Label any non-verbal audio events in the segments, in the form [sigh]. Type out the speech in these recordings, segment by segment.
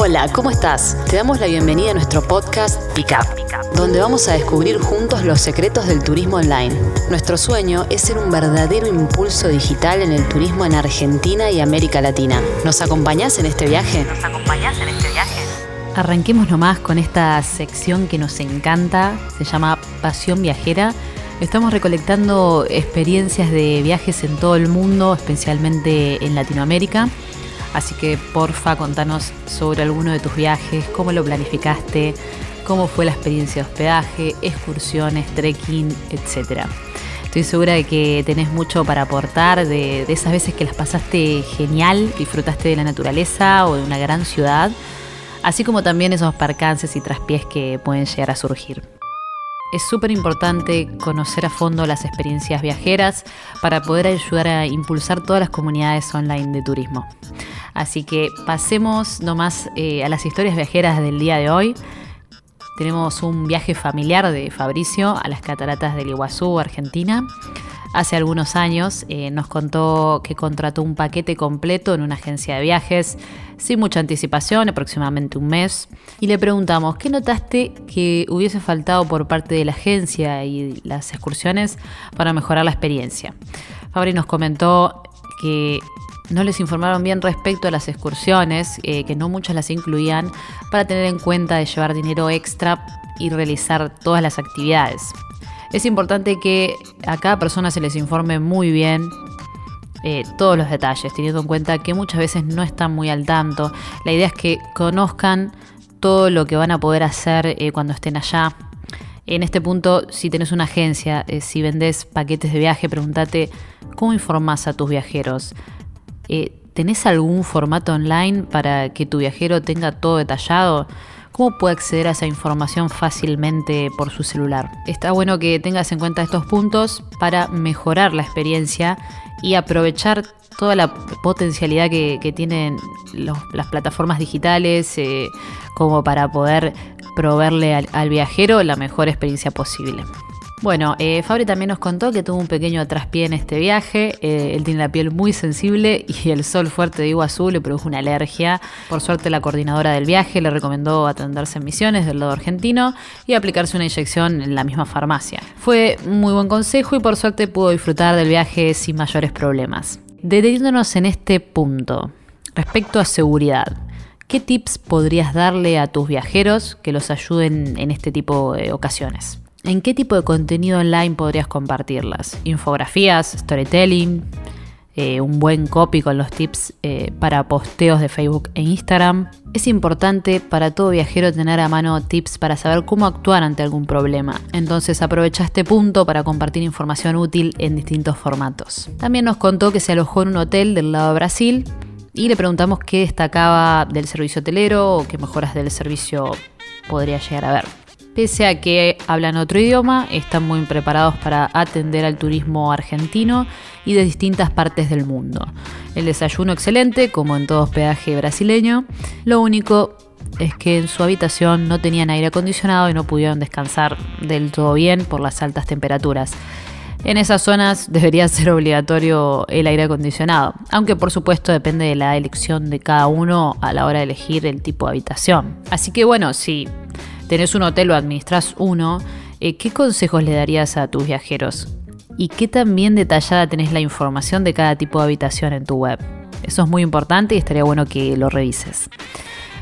Hola, ¿cómo estás? Te damos la bienvenida a nuestro podcast Pickup, donde vamos a descubrir juntos los secretos del turismo online. Nuestro sueño es ser un verdadero impulso digital en el turismo en Argentina y América Latina. ¿Nos acompañás en este viaje? ¿Nos acompañás en este viaje? Arranquemos nomás con esta sección que nos encanta, se llama Pasión Viajera. Estamos recolectando experiencias de viajes en todo el mundo, especialmente en Latinoamérica. Así que porfa, contanos sobre alguno de tus viajes, cómo lo planificaste, cómo fue la experiencia de hospedaje, excursiones, trekking, etc. Estoy segura de que tenés mucho para aportar, de, esas veces que las pasaste genial, disfrutaste de la naturaleza o de una gran ciudad, así como también esos percances y traspiés que pueden llegar a surgir. Es súper importante conocer a fondo las experiencias viajeras para poder ayudar a impulsar todas las comunidades online de turismo. Así que pasemos nomás eh, a las historias viajeras del día de hoy. Tenemos un viaje familiar de Fabricio a las cataratas del Iguazú, Argentina. Hace algunos años eh, nos contó que contrató un paquete completo en una agencia de viajes, sin mucha anticipación, aproximadamente un mes, y le preguntamos, ¿qué notaste que hubiese faltado por parte de la agencia y las excursiones para mejorar la experiencia? Fabri nos comentó que no les informaron bien respecto a las excursiones, eh, que no muchas las incluían, para tener en cuenta de llevar dinero extra y realizar todas las actividades. Es importante que a cada persona se les informe muy bien eh, todos los detalles, teniendo en cuenta que muchas veces no están muy al tanto. La idea es que conozcan todo lo que van a poder hacer eh, cuando estén allá. En este punto, si tenés una agencia, si vendés paquetes de viaje, pregúntate cómo informás a tus viajeros. Eh, ¿Tenés algún formato online para que tu viajero tenga todo detallado? ¿Cómo puede acceder a esa información fácilmente por su celular? Está bueno que tengas en cuenta estos puntos para mejorar la experiencia y aprovechar toda la potencialidad que, tienen las plataformas digitales eh, como para poder proveerle al viajero la mejor experiencia posible. Bueno, eh, Fabri también nos contó que tuvo un pequeño traspié en este viaje. Eh, él tiene la piel muy sensible [laughs] y el sol fuerte de Iguazú le produjo una alergia. Por suerte, la coordinadora del viaje le recomendó atenderse en misiones del lado argentino y aplicarse una inyección en la misma farmacia. Fue muy buen consejo y por suerte pudo disfrutar del viaje sin mayores problemas. Deteniéndonos en este punto, respecto a seguridad. ¿Qué tips podrías darle a tus viajeros que los ayuden en este tipo de ocasiones? ¿En qué tipo de contenido online podrías compartirlas? ¿Infografías? ¿Storytelling? Eh, ¿Un buen copy con los tips eh, para posteos de Facebook e Instagram? Es importante para todo viajero tener a mano tips para saber cómo actuar ante algún problema. Entonces aprovecha este punto para compartir información útil en distintos formatos. También nos contó que se alojó en un hotel del lado de Brasil y le preguntamos qué destacaba del servicio hotelero o qué mejoras del servicio podría llegar a ver. Pese a que hablan otro idioma, están muy preparados para atender al turismo argentino y de distintas partes del mundo. El desayuno excelente, como en todo hospedaje brasileño. Lo único es que en su habitación no tenían aire acondicionado y no pudieron descansar del todo bien por las altas temperaturas. En esas zonas debería [laughs] ser obligatorio el aire acondicionado, aunque por supuesto depende de la elección de cada uno a la hora de elegir el tipo de habitación. Así que bueno, si tenés un hotel o administras uno, eh, ¿qué consejos le darías a tus viajeros? ¿Y qué tan bien detallada tenés la información de cada tipo de habitación en tu web? Eso es muy importante y estaría bueno que lo revises.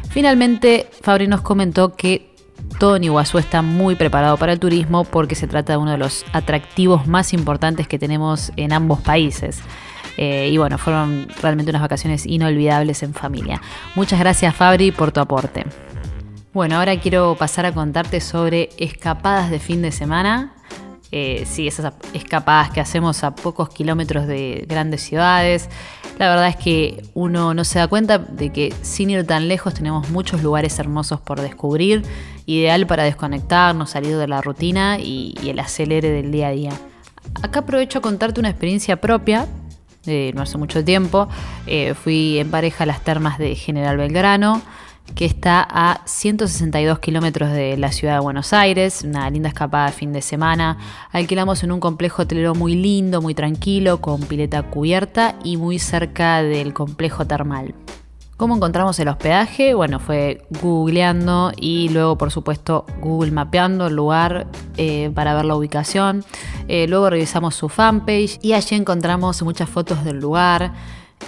Finalmente, Fabri nos comentó que todo en Iguazú está muy preparado para el turismo porque se trata de uno de los atractivos más importantes que tenemos en ambos países. Eh, y bueno, fueron realmente unas vacaciones inolvidables en familia. Muchas gracias Fabri por tu aporte. Bueno, ahora quiero pasar a contarte sobre escapadas de fin de semana. Eh, sí, esas escapadas que hacemos a pocos kilómetros de grandes ciudades. La verdad es que uno no se da cuenta de que sin ir tan lejos tenemos muchos lugares hermosos por descubrir, ideal para desconectarnos, salir de la rutina y, el acelere del día a día. Acá aprovecho a contarte una experiencia propia de no hace mucho tiempo. Eh, fui en pareja a las termas de General Belgrano que está a 162 kilómetros de la ciudad de Buenos Aires, una linda escapada de fin de semana. Alquilamos en un complejo hotelero muy lindo, muy tranquilo, con pileta cubierta y muy cerca del complejo termal. ¿Cómo encontramos el hospedaje? Bueno, fue googleando y luego, por supuesto, Google mapeando el lugar eh, para ver la ubicación. Eh, luego revisamos su fanpage y allí encontramos muchas fotos del lugar.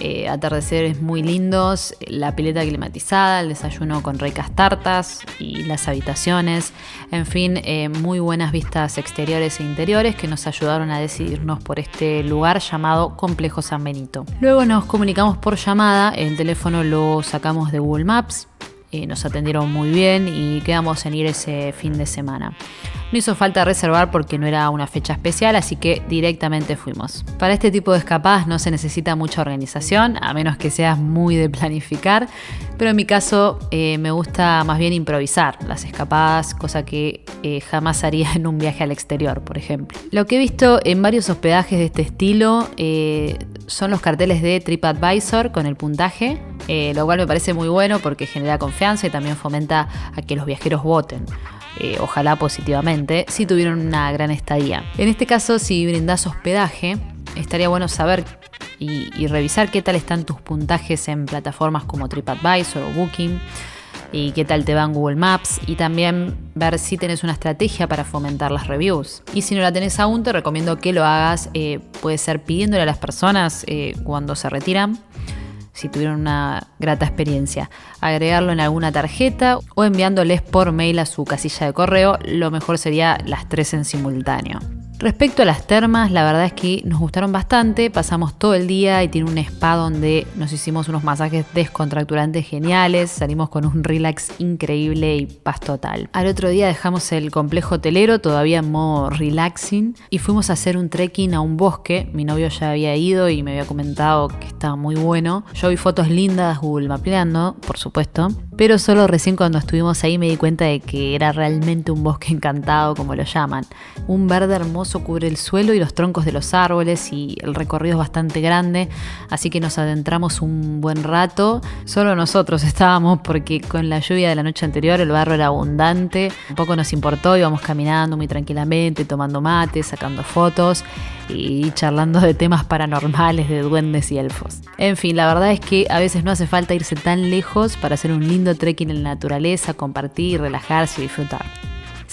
Eh, atardeceres muy lindos, la pileta climatizada, el desayuno con ricas tartas y las habitaciones, en fin, eh, muy buenas vistas exteriores e interiores que nos ayudaron a decidirnos por este lugar llamado Complejo San Benito. Luego nos comunicamos por llamada, el teléfono lo sacamos de Google Maps, eh, nos atendieron muy bien y quedamos en ir ese fin de semana. No hizo falta reservar porque no era una fecha especial, así que directamente fuimos. Para este tipo de escapadas no se necesita mucha organización, a menos que seas muy de planificar, pero en mi caso eh, me gusta más bien improvisar las escapadas, cosa que eh, jamás haría en un viaje al exterior, por ejemplo. Lo que he visto en varios hospedajes de este estilo eh, son los carteles de TripAdvisor con el puntaje, lo cual me parece muy bueno porque genera confianza y también fomenta a que los viajeros voten. Eh, ojalá positivamente, si tuvieron una gran estadía. En este caso, si brindas hospedaje, estaría bueno saber y, revisar qué tal están tus puntajes en plataformas como TripAdvisor o Booking y qué tal te va en Google Maps y también ver si tenés una estrategia para fomentar las reviews. Y si no la tenés aún, te recomiendo que lo hagas, eh, puede ser pidiéndole a las personas eh, cuando se retiran si tuvieron una grata experiencia. Agregarlo en alguna tarjeta o enviándoles por mail a su casilla de correo, lo mejor sería las tres en simultáneo. Respecto a las termas, la verdad es que nos gustaron bastante, pasamos todo el día y tiene un spa donde nos hicimos unos masajes descontracturantes geniales, salimos con un relax increíble y paz total. Al otro día dejamos el complejo hotelero todavía en modo relaxing y fuimos a hacer un trekking a un bosque, mi novio ya había ido y me había comentado que estaba muy bueno. Yo vi fotos lindas Google Mapeando, por supuesto, pero solo recién cuando estuvimos ahí me di cuenta de que era realmente un bosque encantado como lo llaman. Un verde hermoso cubre el suelo y los troncos de los árboles y el recorrido es bastante grande, así que nos adentramos un buen rato. Solo nosotros [laughs] estábamos porque con la lluvia de la noche anterior el barro era abundante, un poco nos importó, íbamos caminando muy tranquilamente, tomando mate, sacando fotos y charlando de temas paranormales, de duendes y elfos. En fin, la verdad es que a veces no hace falta irse tan lejos para hacer un lindo trekking en la naturaleza, compartir, relajarse y disfrutar.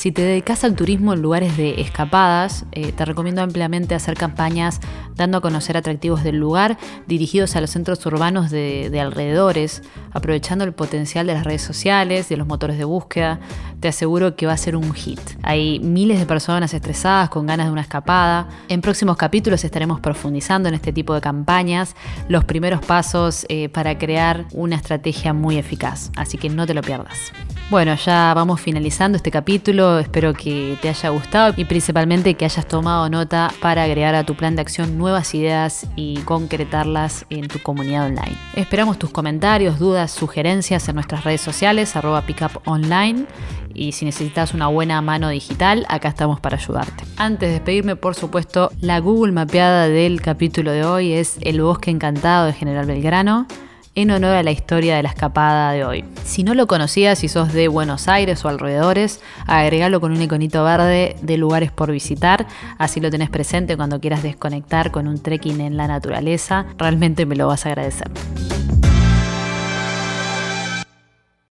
Si te dedicas al turismo en lugares de escapadas, eh, te recomiendo ampliamente hacer campañas dando a conocer atractivos del lugar dirigidos a los centros urbanos de, de alrededores, aprovechando el potencial de las redes sociales, de los motores de búsqueda. Te aseguro que va a ser un hit. Hay miles de personas estresadas con ganas de una escapada. En próximos capítulos estaremos profundizando en este tipo de campañas, los primeros pasos eh, para crear una estrategia muy eficaz. Así que no te lo pierdas. Bueno, ya vamos finalizando este capítulo, espero que te haya gustado y principalmente que hayas tomado nota para agregar a tu plan de acción nuevas ideas y concretarlas en tu comunidad online. Esperamos tus comentarios, dudas, sugerencias en nuestras redes sociales, arroba pickuponline y si necesitas una buena mano digital, acá estamos para ayudarte. Antes de despedirme, por supuesto, la Google mapeada del capítulo de hoy es El Bosque Encantado de General Belgrano en honor a la historia de la escapada de hoy. Si no lo conocías y sos de Buenos Aires o alrededores, agregalo con un iconito verde de lugares por visitar, así lo tenés presente cuando quieras desconectar con un trekking en la naturaleza, realmente me lo vas a agradecer.